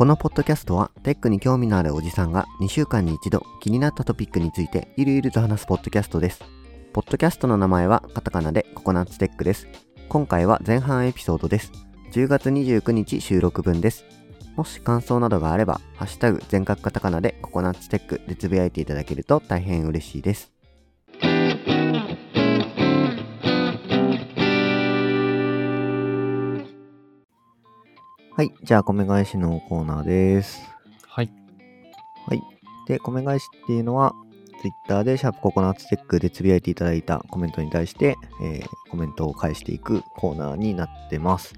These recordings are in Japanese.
このポッドキャストはテックに興味のあるおじさんが2週間に一度気になったトピックについてゆるゆると話すポッドキャストです。ポッドキャストの名前はカタカナでココナッツテックです。今回は前半エピソードです。10月29日収録分です。もし感想などがあれば、ハッシュタグ全角カタカナでココナッツテックでつぶやいていただけると大変嬉しいです。はい。じゃあ、米返しのコーナーです。はい。はい。で、米返しっていうのは、Twitter でシャープココナッツテックでつぶやいていただいたコメントに対して、えーコメントを返していくコーナーになってます。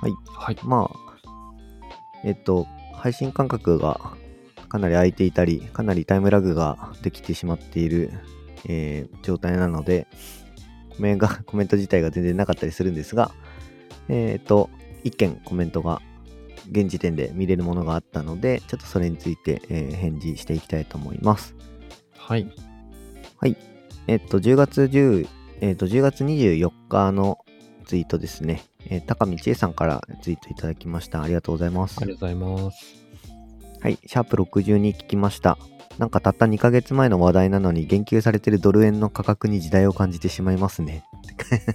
はい。はい。まあ、えっと、配信間隔がかなり空いていたり、かなりタイムラグができてしまっている、えー状態なので、コメが コメント自体が全然なかったりするんですが、えっと、一件コメントが現時点で見れるものがあったので、ちょっとそれについて、えー返事していきたいと思います。はい。はい。えっと、10月10、えっと、10月24日のツイートですね。えー高見千恵さんからツイートいただきました。ありがとうございますあ。りがとうございます。はい。シャープ62聞きました。なんかたった2ヶ月前の話題なのに言及されてるドル円の価格に時代を感じてしまいますね。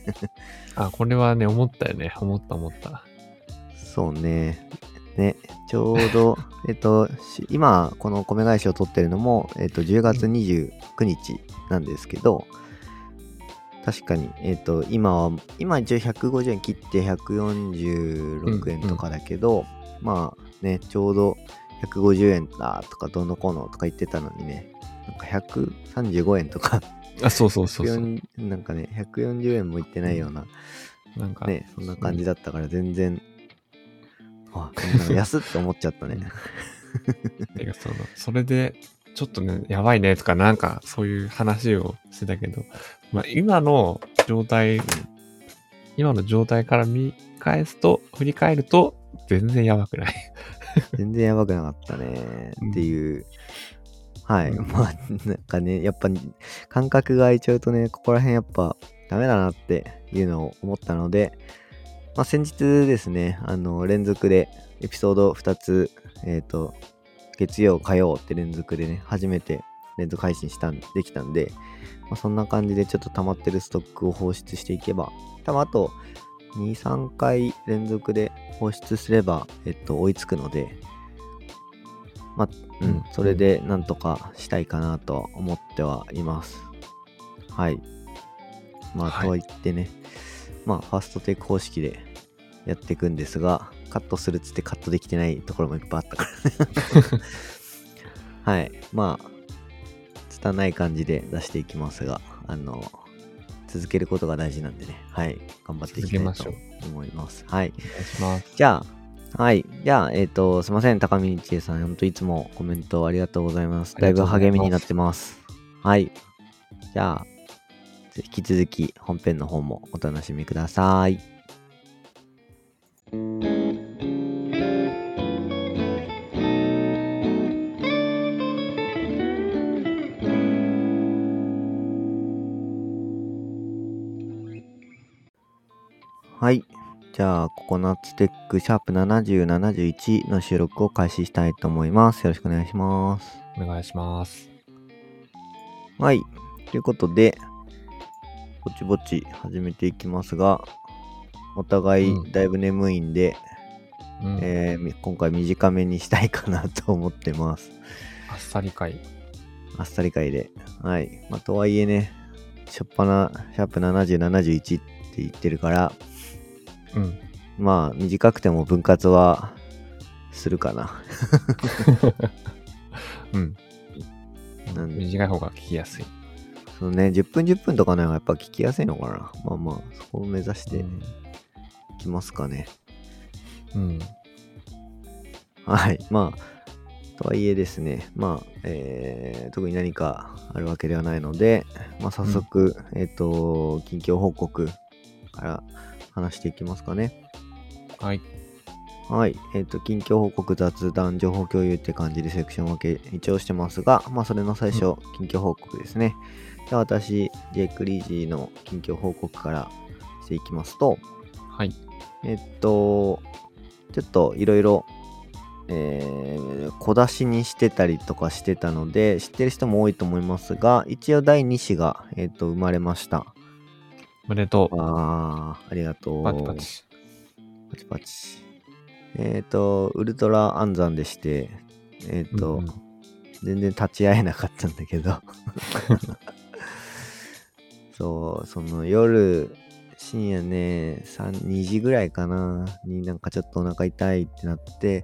あ、これはね、思ったよね。思った思った。そうね。ね、ちょうど、えっと、し今、この米返しを取ってるのも、えっと、10月29日なんですけど、確かに、えっと、今は、今一応150円切って146円とかだけど、まあね、ちょうど150円だとかどうのこうのとか言ってたのにね、なんか135円とか、あ、そうそうそうそう。140なんかね、140円もいってないような、なんか、ね、そんな感じだったから全然、あ、なんか 安って思っちゃったね。てかその、それで、ちょっとね、やばいねとか、なんか、そういう話をしてたけど、まあ、今の状態、今の状態から見返すと、振り返ると、全然やばくない。全然やばくなかったねうんっていう。はい。うんまあ、なんかね、やっぱ感覚が空いちゃうとね、ここら辺やっぱダメだなっていうのを思ったので、まあ先日ですね、あの、連続でエピソード2つ、えっ、と、月曜、火曜って連続でね、初めて連続配信したん、できたんで、まあ、そんな感じでちょっと溜まってるストックを放出していけば、多分あと2、3回連続で放出すれば、えっと、追いつくので、まあ、うん、うんそれでなんとかしたいかなとは思ってはいます。はい。まあ、はいとは言ってね、まあ、ファーストテイク方式でやっていくんですが、カットするっつってカットできてないところもいっぱいあったから。はい。まあ、拙い感じで出していきますが、あの、続けることが大事なんでね、はい。頑張っていきたいと続思います。はい。お願いします。じゃあ、はい。じゃあ、えっ、と、すいません。高見千恵さん、ほんといつもコメントありがとうございます。だいぶ励みになってます。はい。じゃあ、引き続き本編の方もお楽しみください。はい。じゃあ、ココナッツテックシャープ70、71の収録を開始したいと思います。よろしくお願いします。お願いします。はい。ということで、ぼちぼち始めていきますが、お互いうんだいぶ眠いんで、うんえーみ今回短めにしたいかなと思ってます。あっさり会。あっさり会で。はい。まあ、とはいえね、しょっぱな、シャープ70、71って言ってるから、うん。まあ、短くても分割はするかな。うん。なんで短い方が聞きやすい。そのね、10分10分とかの方がやっぱ聞きやすいのかな。まあまあ、そこを目指していきますかね。うん。はい。まあ、とはいえですね、まあ、えー特に何かあるわけではないので、まあ、早速、えっ、と、近況報告から話していきますかね。はい。はい。えっ、と、近況報告、雑談、情報共有って感じでセクション分け一応してますが、まあ、それの最初、近況報告ですね。じゃあ、私、ジェイク・リージーの近況報告からしていきますと、はい。えっと、ちょっといろいろ、えー小出しにしてたりとかしてたので、知ってる人も多いと思いますが、一応第2子が、えっと、生まれました。おめでとう。あー、ありがとう。パチパチ。パチパチ。えっ、と、ウルトラ暗算でして、えっ、と、うんうん全然立ち会えなかったんだけど。そう、その夜、深夜ね、3、2時ぐらいかな、になんかちょっとお腹痛いってなって、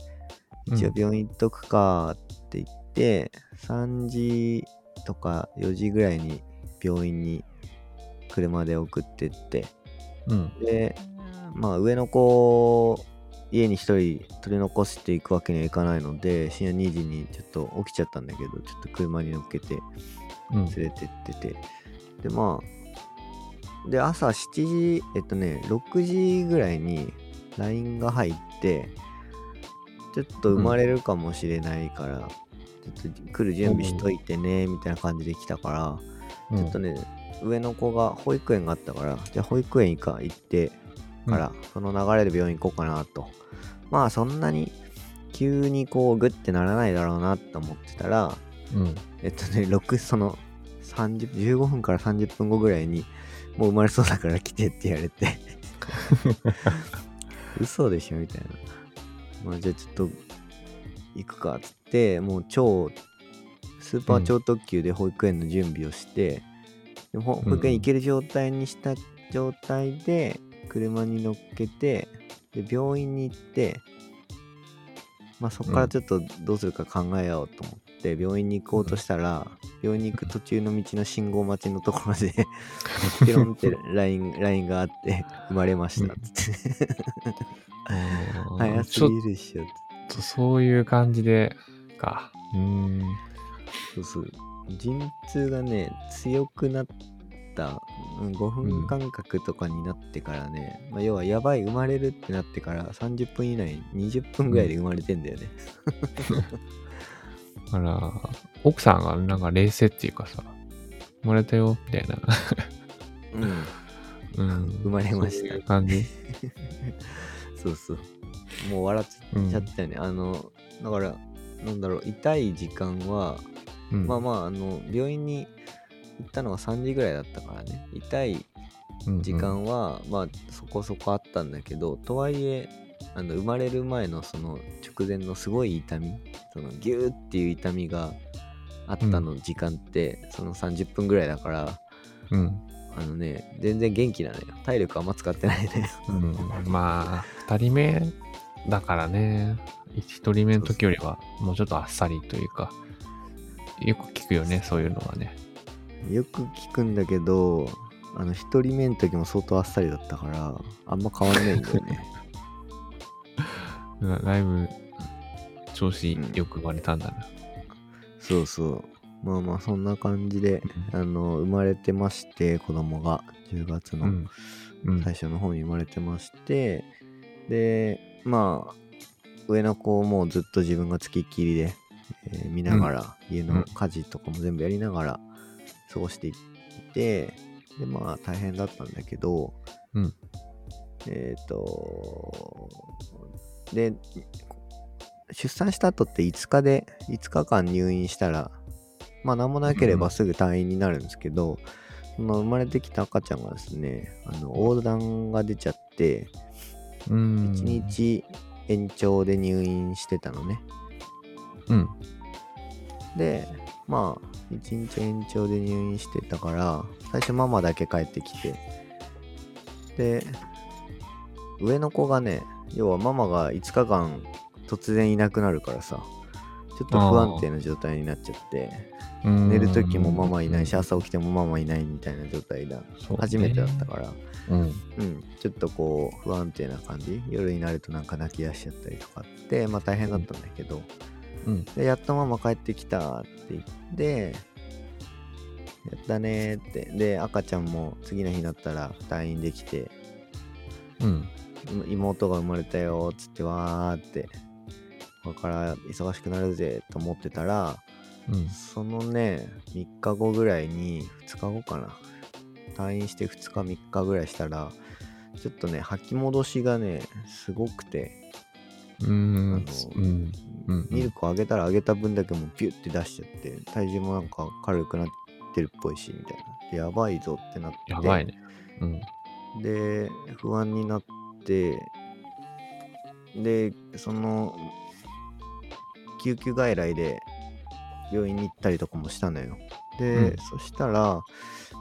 一応うん病院行っとくかって言って、3時とか4時ぐらいに病院に車で送ってって、うん。で、まあ上の子を家に一人取り残していくわけにはいかないので、深夜2時にちょっと起きちゃったんだけど、ちょっと車に乗っけてうん。連れてってて、で、まあ、で、朝7時、えっとね、6時ぐらいに LINE が入って、ちょっと生まれるかもしれないから、ちょっと来る準備しといてね、みたいな感じで来たから、ちょっとね、上の子が保育園があったから、じゃあ保育園行か行ってから、その流れで病院行こうかなと。まあそんなに急にこうグッてならないだろうなと思ってたら、うん。えっとね、6、その30、15分から30分後ぐらいに、もう生まれそうだから来てって言われて、嘘でしょみたいな。まあじゃあちょっと行くかっつって、もう超、スーパー超特急で保育園の準備をして、でほ保育園行ける状態にした状態で、車に乗っけて、で、病院に行って、まあそこからちょっとどうするか考えようと思って、病院に行こうとしたら、病院に行く途中の道の信号待ちのところで、ピロンって LINE, LINE があって、生まれましたっつって。早すちょっぎるでしょっつってとそういう感じで、か。うーん。そうそう。陣痛がね、強くなった、うん5分間隔とかになってからね、まあ、要はやばい、生まれるってなってから30分以内、20分ぐらいで生まれてんだよね。だから、奥さんがなんか冷静っていうかさ、生まれたよ、みたいな。うん。うん。生まれましたそう感じ。そうそう。もう笑っうんちゃったよね。あの、だから、なんだろう、痛い時間は、うん。まあまあ、あの、病院に行ったのが3時ぐらいだったからね。痛いうんうん。時間は、まあそこそこあったんだけどとはいえあの生まれる前のその直前のすごい痛みそのギューっていう痛みがあったの時間って、その30分ぐらいだからうん。あのね全然元気なのよ。体力あんま使ってないねうん、まあ、二人目だからね、一人目の時よりはもうちょっとあっさりというか、よく聞くよね、そういうのはね。よく聞くんだけどあの1人目の時も相当あっさりだったからあんま変わんないんだよねだ だいぶ調子よく生まれたんだな。そうそうまあまあそんな感じであの生まれてまして子供が10月の、うん。うん。最初の方に生まれてまして、で、まあ、上の子をもうずっと自分がつきっきりで、えー見ながら、家の家事とかも全部やりながら過ごしていって、で、まあ大変だったんだけど、うんえっ、と、で、出産した後って5日で、5日間入院したら、まあ何もなければすぐ退院になるんですけど、その生まれてきた赤ちゃんがですね、あの横断が出ちゃって、うん。1日延長で入院してたのね。うん。で、まあ、1日延長で入院してたから、最初ママだけ帰ってきて、で、上の子がね、要はママが5日間突然いなくなるからさ、ちょっと不安定な状態になっちゃって、寝る時もママいないし、朝起きてもママいないみたいな状態だ。初めてだったから、うん。うん、ちょっとこう不安定な感じ？夜になるとなんか泣き出しちゃったりとかあってまあ大変だったんだけど、うん。でやっとママ帰ってきたって言ってやったねーってで赤ちゃんも次の日になったら退院できてうん。今妹が生まれたよっつってわーってこれから忙しくなるぜと思ってたらうん。そのね3日後ぐらいに2日後かな退院して2日3日ぐらいしたらちょっとね吐き戻しがねすごくてうーん。あのうん。うんミルクをあげたらあげた分だけもうピュッて出しちゃって体重もなんか軽くなってるっぽいしみたいなでやばいぞってなってやばいね。うん。で不安になってでその救急外来で病院に行ったりとかもしたのよで、うんそしたら、ま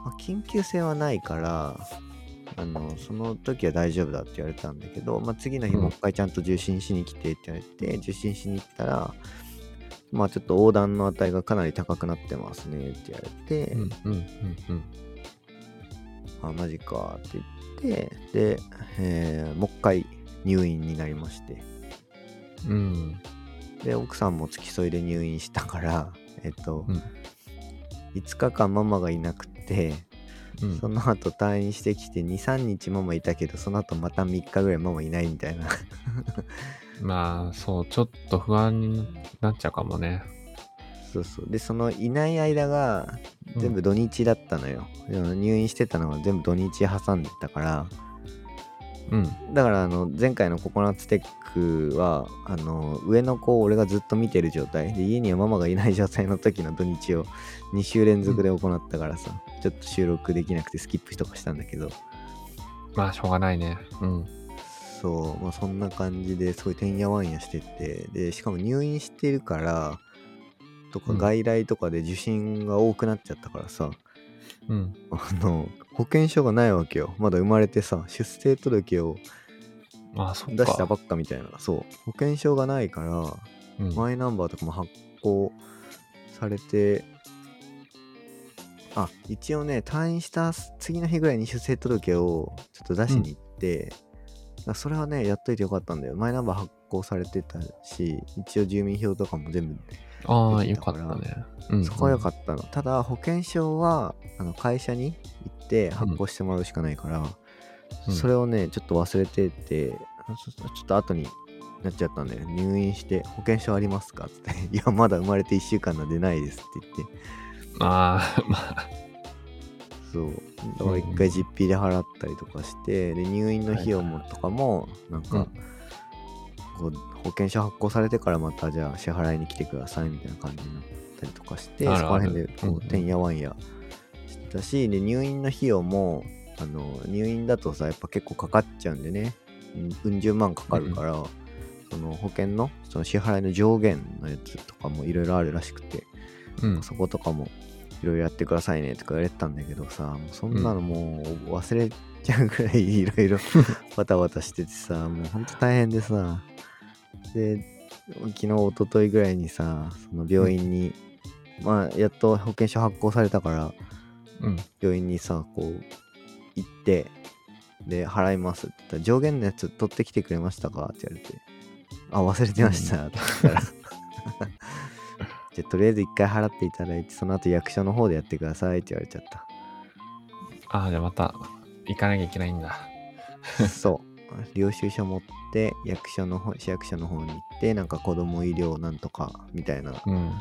あ緊急性はないからあのその時は大丈夫だって言われたんだけど、まあ、次の日うんもう一回ちゃんと受診しに来てって言われて、受診しに行ったらまあちょっと横断の値がかなり高くなってますねって言われて、うん。うん。うん。あ、マジかって言って、で、えーもう一回入院になりまして、うん。で、奥さんも付き添いで入院したから、えっと、うん5日間ママがいなくて、うん。その後退院してきて2、3日ママいたけど、その後また3日ぐらいママいないみたいな。まあ、そう、ちょっと不安になっちゃうかもね。そうそう。で、そのいない間が全部土日だったのよ。でも入院してたのは全部土日挟んでたから、うん。だからあの前回のココナッツテックはあの上の子を俺がずっと見てる状態で家にはママがいない状態の時の土日を2週連続で行ったからさ、ちょっと収録できなくてスキップとかしたんだけどまあ、しょうがないね。うん。そうまあそんな感じですごいてんやわんやしててでしかも入院してるからとかうん外来とかで受診が多くなっちゃったからさ、うん。あの保険証がないわけよ。まだ生まれてさ出生届を。出したばっかみたいな。そう。保険証がないからうん。マイナンバーとかも発行されてあ一応ね退院した次の日ぐらいに出生届をちょっと出しに行って、あそれはねやっといてよかったんだよ。マイナンバー発行されてたし一応住民票とかも全部、ああ、よかかったね。うん。そこは良かったの。ただ保険証はあの会社に行って発行してもらうしかないから、うん。それをねちょっと忘れててちょっと後になっちゃったんだよ入院して保険証ありますか？っつって。いやまだ生まれて1週間なんでないですって言って。まあ、まあ、そう。だから一回実費で払ったりとかしてで入院の費用もとかもなんか、うん保険証発行されてからまたじゃあ支払いに来てくださいみたいな感じになったりとかしてそこら辺でこうんううん。てんやわんやしてたしで入院の費用もあの入院だとさやっぱ結構かかっちゃうんでね。うんうん十万かかるから、その保険のその支払いの上限のやつとかもいろいろあるらしくて、うん。そことかもいろいろやってくださいねとか言われてたんだけどさ、もうそんなのもう忘れちゃうぐらいいろいろバタバタしててさ、もうほんと大変でさ、で、昨日、一昨日ぐらいにさ、その病院に、まあ、やっと保険証発行されたから、うん。病院にさ、こう、行って、で、払いますって言ったら、上限のやつ取ってきてくれましたかって言われて、あ、忘れてましたって言ったら、じゃあとりあえず一回払っていただいて、その後役所の方でやってくださいって言われちゃった。ああ、じゃあまた行かなきゃいけないんだ。そう。領収書持って、役所の方、市役所の方に行って、なんか子供医療なんとかみたいなうん。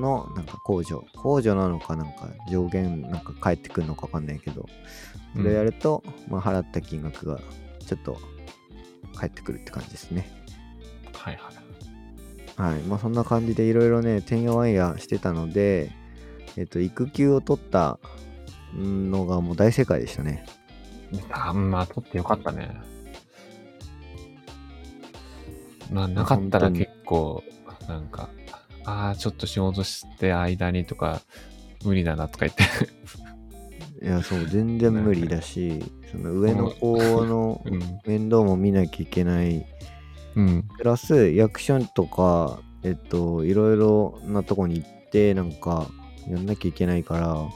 の、なんか控除。控除なのか、なんか上限なんか返ってくるのかわかんないけど、それをやると、まあ払った金額がちょっと返ってくるって感じですね。はいはい。はい。まあそんな感じでいろいろね、てんやわんやしてたので、えっと、育休を取ったのがもう大正解でしたね。あまあ、取ってよかったね。まあ、なかったら結構、なんか、ああ、ちょっと仕事して間にとか、無理だなとか言って。いや、そう、全然無理だし、その上の子の うん。面倒も見なきゃいけない。うん。プラス、役所とか、えっと、いろいろなとこに行って、なんか、やんなきゃいけないから、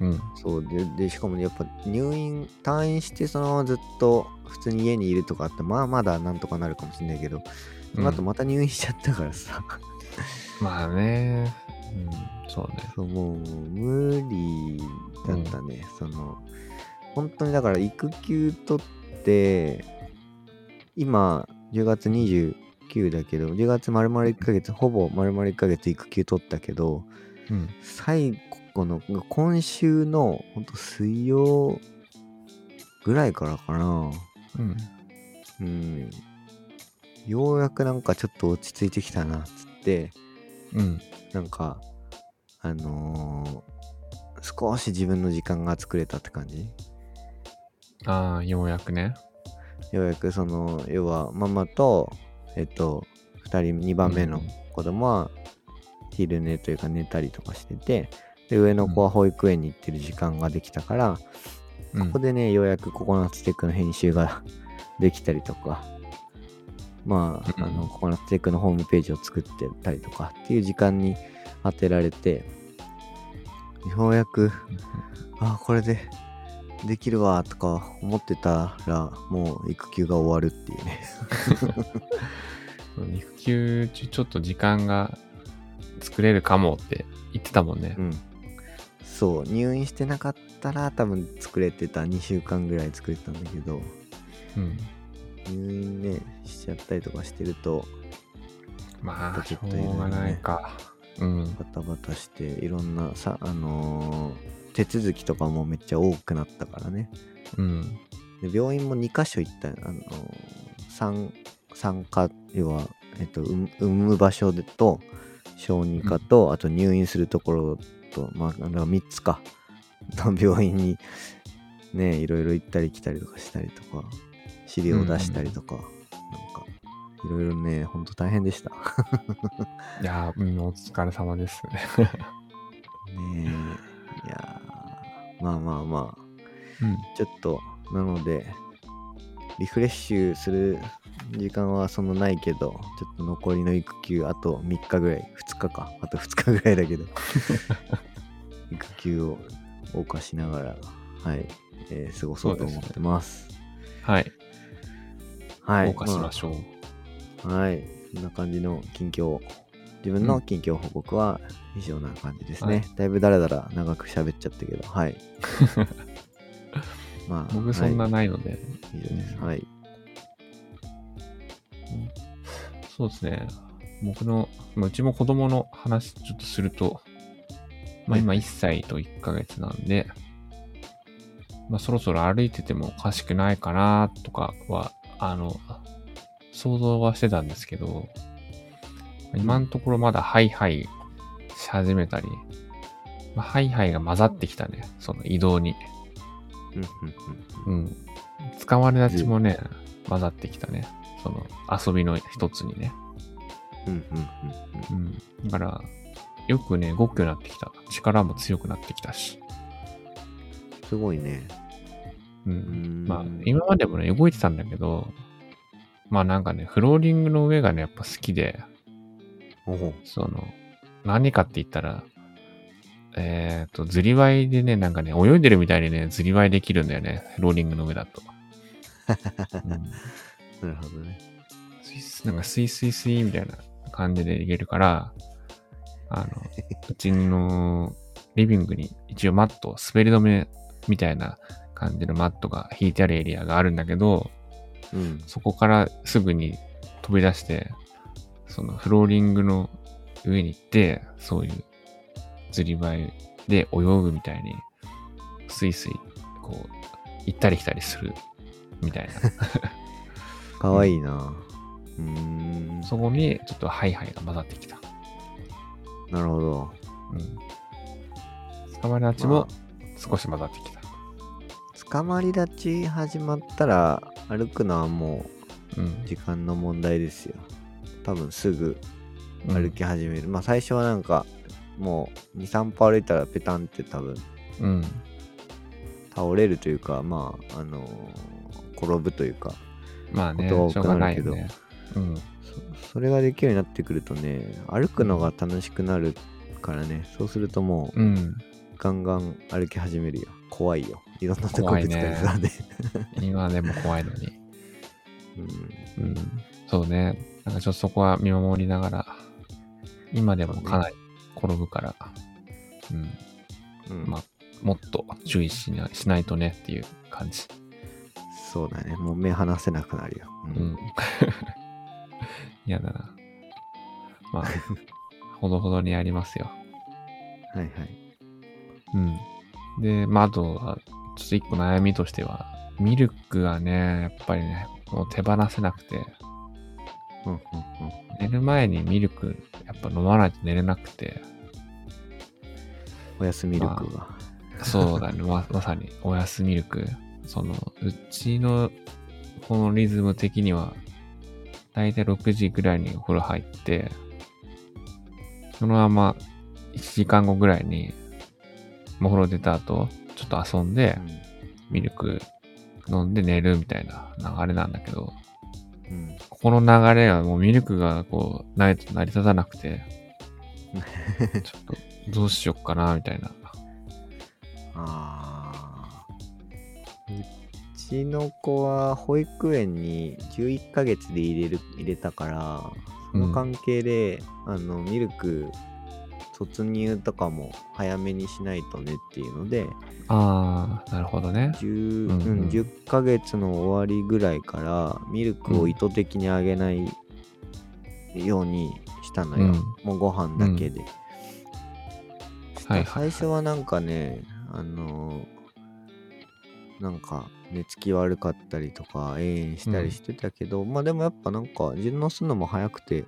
うん。そう、で、でしかもね、やっぱ入院、退院して、そのずっと普通に家にいるとかあって、まあまだなんとかなるかもしれないけど、その後また入院しちゃったからさ、まあね。うん。そうね。そう、もう無理だったね。その、本当にだから育休取っって、今、10月29だけど、10月丸々1ヶ月、ほぼ丸々1ヶ月育休取ったけど、うん。最後の、今週の、ほんと水曜ぐらいからかな。うん。うん。ようやくなんかちょっと落ち着いてきたな、つって、うん。なんか、あのー少し自分の時間が作れたって感じ？ああ、ようやくね。ようやくその、要はママと、えっと、2人、2番目の子供は昼寝というか寝たりとかしてて、で、上の子は保育園に行ってる時間ができたから、うんここでね、ようやくココナッツテックの編集が できたりとか、まあ、うんあの、ココナッツテックのホームページを作ってたりとかっていう時間に当てられて、ようやく、あ、これでできるわとか思ってたら、もう育休が終わるっていうね。育休中ちょっと時間が作れるかもって言ってたもんねう。ん。そう、入院してなかったら多分作れてた。2週間ぐらい作れてたんだけど、うん。入院ね、しちゃったりとかしてると、まあ、ちょっといろいろねうがないか。うん。バタバタして、いろんなさ、あのー手続きとかもめっちゃ多くなったからね。うん。で病院も2箇所行った、あのー、産産科、要は、えっと、産産む場所でと、小児科と、あと入院するところと、まあ、あの3つか、の 病院に、ね、いろいろ行ったり来たりとかしたりとか、資料を出したりとか、なんか、いろいろね、ほんと大変でした。いやー、うん、お疲れ様です。ねえ、いやーまあまあまあ、うん。ちょっと、なので、リフレッシュする時間はそんなないけど、ちょっと残りの育休、あと3日ぐらい、2日か、あと2日ぐらいだけど、育休を謳歌しながら、はい、えー過ごそうと思ってます。はい。はい。謳歌しましょう。まあはい。そんな感じの近況、自分の近況報告は以上な感じですね。はいだいぶだらだら長く喋っちゃったけど、はい。まあ、僕そんなはいないので、以上です。はい。そうですね。僕の、まあうちも子供の話ちょっとすると、まあ今1歳と1ヶ月なんで、まあそろそろ歩いててもおかしくないかなとかは、あの、想像はしてたんですけど、今のところまだハイハイし始めたり、まあ、ハイハイが混ざってきたね、その移動に。うんうんうん。使われ立ちもね、混ざってきたね。その遊びの一つにね。うんうんうんうんうん。だから、よくね、動くようになってきた。力も強くなってきたし。すごいね。う。うんんまあ、今までもね、動いてたんだけど、まあなんかね、フローリングの上がね、やっぱ好きで、その、何かって言ったら、えっ、と、ずりワイでね、なんかね、泳いでるみたいにね、ずりワイできるんだよね、フローリングの上だと。うんなるほどね。なんかスイスイスイみたいな感じでいけるから、あの、うちのリビングに一応マット、滑り止めみたいな感じのマットが引いてあるエリアがあるんだけど、うん。そこからすぐに飛び出して、そのフローリングの上に行って、そういう釣り場で泳ぐみたいに、スイスイ、こう、行ったり来たりするみたいな。かわいいな。うーん。そこにちょっとハイハイが混ざってきた。なるほど。うん。捕まり立ちも少し混ざってきた。捕まり立ち始まったら歩くのはもうんう。時間の問題ですよ。多分すぐうん歩き始める。まあ最初はなんかもう2、3歩歩いたらペタンって多分うん。倒れるというか、まあ、あのー転ぶというか、まあね、ことはしょうがないよね。うん。そそれができるようになってくるとね、歩くのが楽しくなるからね、そうするともううん。ガンガン歩き始めるよ。怖いよ。いろんなとこぶつかりそうで。今でも怖いのに。うんうん。そうね。なんかちょっとそこは見守りながら、今でもかなり転ぶから、うん。うんまあ、もっと注意しなしないとねっていう感じ。そうだね。もう目離せなくなるよ。う。ん。嫌だな。まあ、ほどほどにやりますよ。はいはい。うん。で、まあ、あとは、ちょっと一個悩みとしては、ミルクがね、やっぱりね、もう手放せなくて、うんうんうん。寝る前にミルク、やっぱ飲まないと寝れなくて、おやすみルクが。そうだね、ままさに、おやすミルク。その、うちの、このリズム的には、だいたい6時ぐらいにお風呂入って、そのまま1時間後ぐらいに、お風呂出た後、ちょっと遊んで、ミルク飲んで寝るみたいな流れなんだけど、うん。うん。ここの流れはもうミルクがこう、ないと成り立たなくて、ちょっとどうしよっかな、みたいな。ああ。うちの子は保育園に11ヶ月で入れる、入れたから、その関係で、あの、ミルク突入とかも早めにしないとねっていうので、ああ、なるほどね。10, うんうん。うん10ヶ月の終わりぐらいからミルクを意図的にあげないようにしたのよ、うん。もうご飯だけで、はいはい。最初はなんかねあのーなんか寝つき悪かったりとか永遠したりしてたけど、まあでもやっぱなんか順応するのも早くて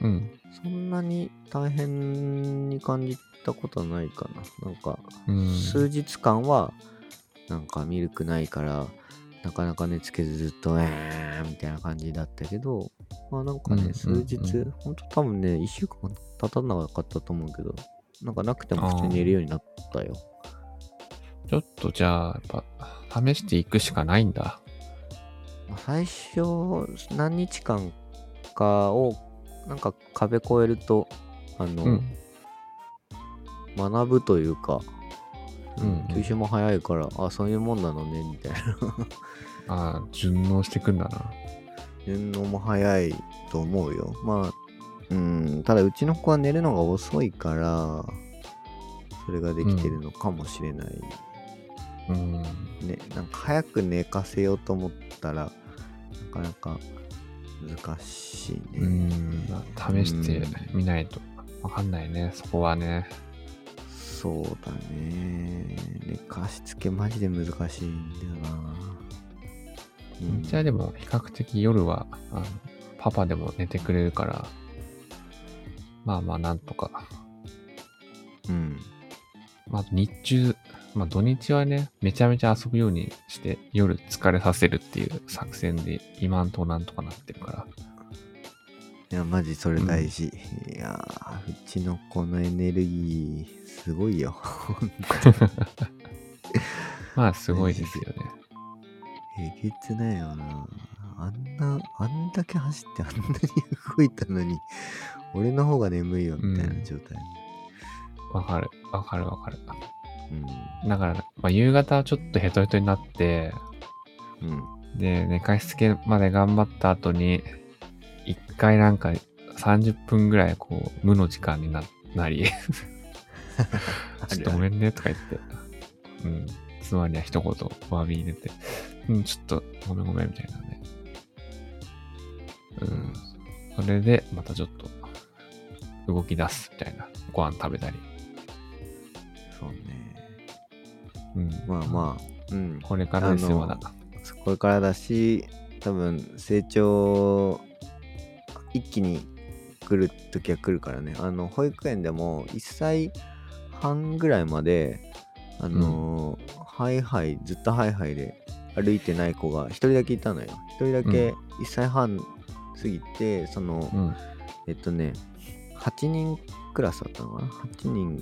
うん。そんなに大変に感じたことはないかななんかうん。数日間はなんかミルクないからなかなか寝つけずずっとえーみたいな感じだったけどまあなんかうんうんね数日、ほんと多分ね1週間経たなかったと思うけどなんかなくても普通に寝るようになったよちょっとじゃあ、やっぱ、試していくしかないんだ。まあ最初何日間かをなんか壁越えるとあの、うん。学ぶというか、うんうん吸収も早いからあそういうもんなのねみたいな ああ、順応してくんだな。順応も早いと思うよ。まあ、うん、ただうちの子は寝るのが遅いから、それができてるのかもしれない。うん。ね、なんか早く寝かせようと思ったら、なかなか難しいね。うん。まあ試してみないとわかんないね。そこはね。そうだね。寝かしつけマジで難しいんだよな。うんじゃあでも、比較的夜は、あのパパでも寝てくれるから、まあまあ、なんとか。うん。まあ、日中、まあ土日はね、めちゃめちゃ遊ぶようにして、夜疲れさせるっていう作戦で、今んとこなんとかなってるから。いや、マジそれ大事。いやー、うちの子のエネルギー、すごいよ。まあ、すごいですよね。えげつないよな。あんな、あんだけ走ってあんなに動いたのに、俺の方が眠いよ、みたいな状態。わかる、わかるわかる。うん。だから、まあ、夕方はちょっとヘトヘトになって、うん。で、寝かしつけまで頑張った後に、一回なんか30分ぐらいこう、無の時間にななり、ちょっとごめんねとか言って、うん、妻には一言お詫び入れて、うん、ちょっとごめんごめんみたいなね。うん、それでまたちょっと動き出すみたいな。ご飯食べたり。そうね。うん、まあまあ、うん。これからですよ、まだ。これからだし、多分、成長、一気に来る時は来るからね。あの、保育園でも1歳半ぐらいまで、あのーハイハイ、ずっとハイハイで歩いてない子が一人だけいたのよ。一人だけ1歳半過ぎて、その、うん、えっとね、8人クラスだったのかな ?8 人、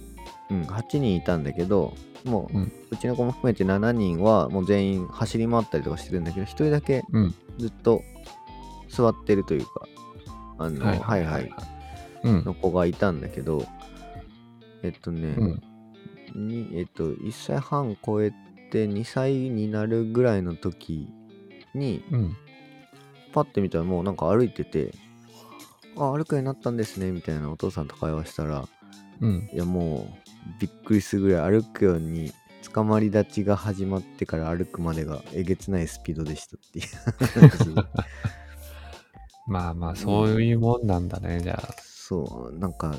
うん、8人いたんだけど、もう、ううんちの子も含めて7人はもう全員走り回ったりとかしてるんだけど、1人だけうん。ずっと座ってるというか、あの、はいはいうん。の子がいたんだけど、えっとね、うん。にえっと、1歳半超えて2歳になるぐらいの時に、うん。パッて見たらもうなんか歩いてて、あ、歩くようになったんですね、みたいなお父さんと会話したら、うん。いやもうびっくりするぐらい歩くように捕まり立ちが始まってから歩くまでがえげつないスピードでしたっていう まあまあ、そういうもんなんだね、じゃあ。そう、なんか、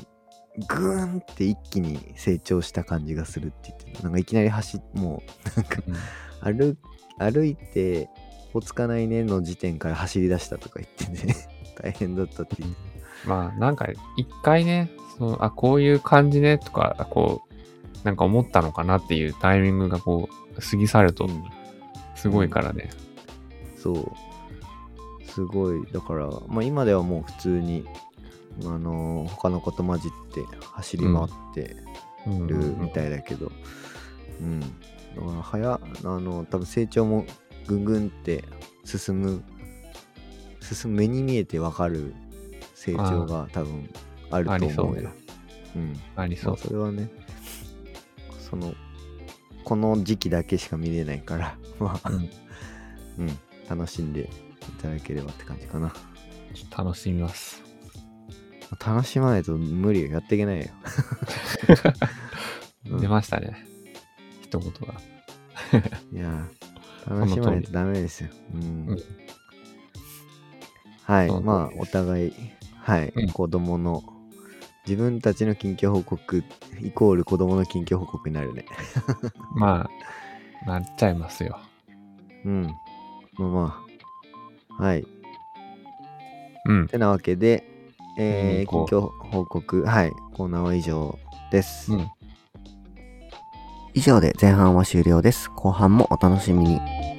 グーンって一気に成長した感じがするって言ってた。なんかいきなり走っ、もう、なんかうん。歩、歩いて、おつかないねの時点から走り出したとか言ってね、大変だったって言ってまあ、なんか、一回ね、そのあ、こういう感じね、とか、あこう、なんか思ったのかなっていうタイミングがこう、過ぎ去るとすごいからね。そう。すごい。だから、まあ今ではもう普通に、あのー他の子と混じって走り回ってうんるみたいだけど、うん。だから早、あの、多分成長もぐんぐんって進む、進む目に見えてわかる成長が多分あるあと思うよりそうん。ありそうまあ。それはね、その、この時期だけしか見れないから、まあ、うんうん、楽しんでいただければって感じかな。楽しみます。楽しまないと無理よ。やっていけないよ。うん出ましたね。一言が。いやー、楽しまないとダメですよ。うん。うんはい。まあ、お互い、はい、うん子供の、自分たちの近況報告、イコール子供の近況報告になるね。まあ、なっちゃいますよ。うん。まあまあ、はい。うん。てなわけで、えー、近況報告、はい、コーナーは以上です。うん。以上で前半は終了です。後半もお楽しみに。